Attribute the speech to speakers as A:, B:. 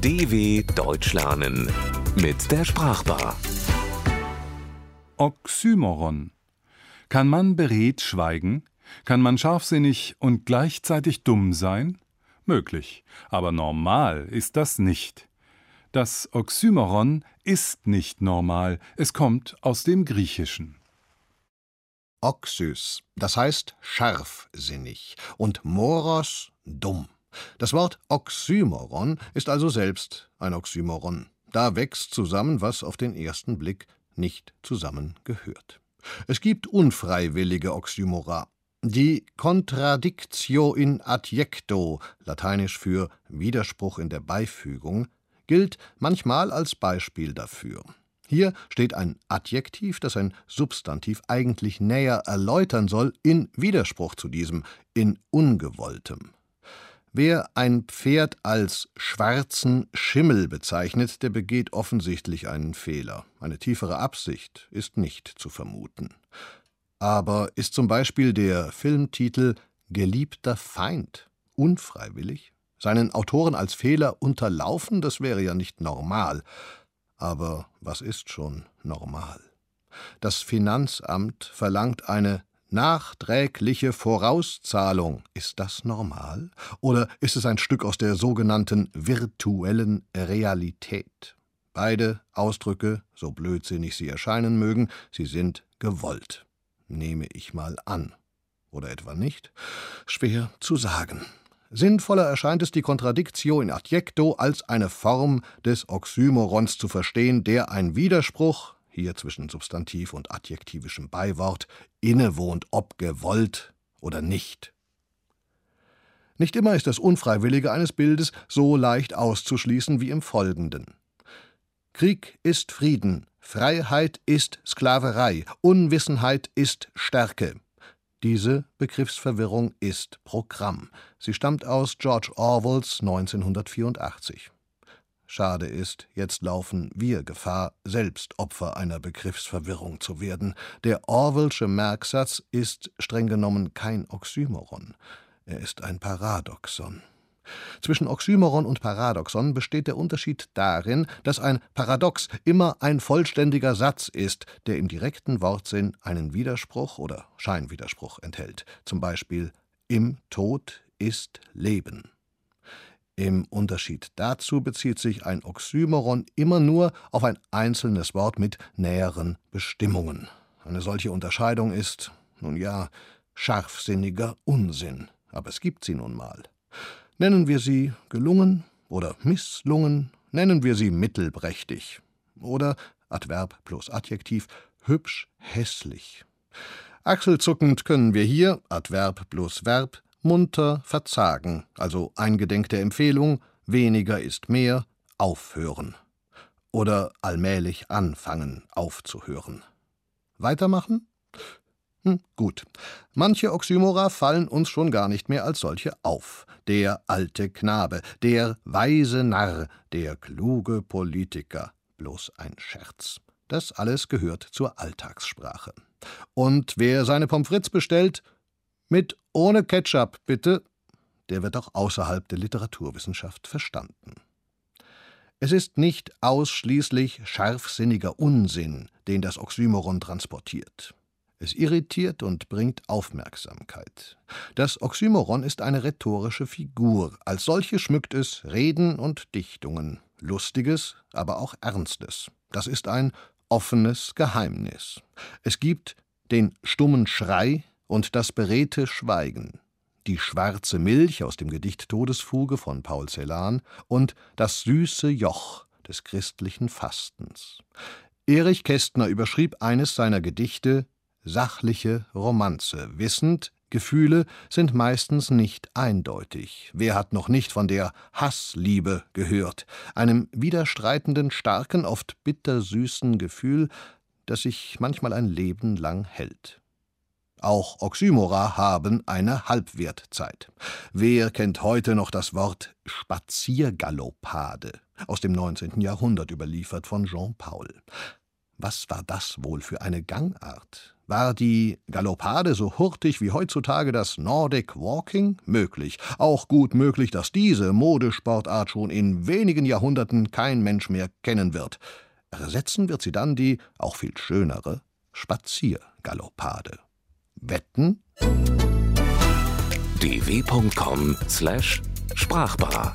A: DW Deutsch lernen mit der Sprachbar.
B: Oxymoron. Kann man beredt schweigen? Kann man scharfsinnig und gleichzeitig dumm sein? Möglich, aber normal ist das nicht. Das Oxymoron ist nicht normal, es kommt aus dem Griechischen.
C: Oxys, das heißt scharfsinnig, und moros dumm. Das Wort Oxymoron ist also selbst ein Oxymoron. Da wächst zusammen, was auf den ersten Blick nicht zusammengehört. Es gibt unfreiwillige Oxymora. Die Contradictio in adjecto, lateinisch für Widerspruch in der Beifügung, gilt manchmal als Beispiel dafür. Hier steht ein Adjektiv, das ein Substantiv eigentlich näher erläutern soll, in Widerspruch zu diesem, in ungewolltem. Wer ein Pferd als schwarzen Schimmel bezeichnet, der begeht offensichtlich einen Fehler. Eine tiefere Absicht ist nicht zu vermuten. Aber ist zum Beispiel der Filmtitel Geliebter Feind unfreiwillig? Seinen Autoren als Fehler unterlaufen, das wäre ja nicht normal. Aber was ist schon normal? Das Finanzamt verlangt eine nachträgliche Vorauszahlung. Ist das normal? Oder ist es ein Stück aus der sogenannten virtuellen Realität? Beide Ausdrücke, so blödsinnig sie erscheinen mögen, sie sind gewollt. Nehme ich mal an. Oder etwa nicht? Schwer zu sagen. Sinnvoller erscheint es, die Contradictio in adjecto als eine Form des Oxymorons zu verstehen, der ein Widerspruch, hier zwischen Substantiv und adjektivischem Beiwort, innewohnt, ob gewollt oder nicht. Nicht immer ist das Unfreiwillige eines Bildes so leicht auszuschließen wie im Folgenden. Krieg ist Frieden, Freiheit ist Sklaverei, Unwissenheit ist Stärke. Diese Begriffsverwirrung ist Programm. Sie stammt aus George Orwells 1984. Schade ist, jetzt laufen wir Gefahr, selbst Opfer einer Begriffsverwirrung zu werden. Der Orwellsche Merksatz ist streng genommen kein Oxymoron. Er ist ein Paradoxon. Zwischen Oxymoron und Paradoxon besteht der Unterschied darin, dass ein Paradox immer ein vollständiger Satz ist, der im direkten Wortsinn einen Widerspruch oder Scheinwiderspruch enthält. Zum Beispiel Im Tod ist Leben. Im Unterschied dazu bezieht sich ein Oxymoron immer nur auf ein einzelnes Wort mit näheren Bestimmungen. Eine solche Unterscheidung ist, nun ja, scharfsinniger Unsinn, aber es gibt sie nun mal. Nennen wir sie gelungen oder misslungen, nennen wir sie mittelprächtig oder Adverb plus Adjektiv hübsch hässlich. Achselzuckend können wir hier Adverb plus Verb munter verzagen, also eingedenk der Empfehlung weniger ist mehr, aufhören. Oder allmählich anfangen, aufzuhören. Weitermachen? Hm, gut. Manche Oxymora fallen uns schon gar nicht mehr als solche auf. Der alte Knabe, der weise Narr, der kluge Politiker. Bloß ein Scherz. Das alles gehört zur Alltagssprache. Und wer seine Pommes frites bestellt, mit ohne Ketchup, bitte, der wird auch außerhalb der Literaturwissenschaft verstanden. Es ist nicht ausschließlich scharfsinniger Unsinn, den das Oxymoron transportiert. Es irritiert und bringt Aufmerksamkeit. Das Oxymoron ist eine rhetorische Figur. Als solche schmückt es Reden und Dichtungen. Lustiges, aber auch Ernstes. Das ist ein offenes Geheimnis. Es gibt den stummen Schrei und das beredte Schweigen, die schwarze Milch aus dem Gedicht Todesfuge von Paul Celan und das süße Joch des christlichen Fastens. Erich Kästner überschrieb eines seiner Gedichte sachliche Romanze, wissend, Gefühle sind meistens nicht eindeutig. Wer hat noch nicht von der Hassliebe gehört, einem widerstreitenden, starken, oft bittersüßen Gefühl, das sich manchmal ein Leben lang hält. Auch Oxymora haben eine Halbwertzeit. Wer kennt heute noch das Wort Spaziergaloppade aus dem 19. Jahrhundert überliefert von Jean Paul? Was war das wohl für eine Gangart? War die Galoppade so hurtig wie heutzutage das Nordic Walking? Möglich. Auch gut möglich, dass diese Modesportart schon in wenigen Jahrhunderten kein Mensch mehr kennen wird. Ersetzen wird sie dann die, auch viel schönere, Spaziergaloppade. Wetten?
A: dw.com/sprachbar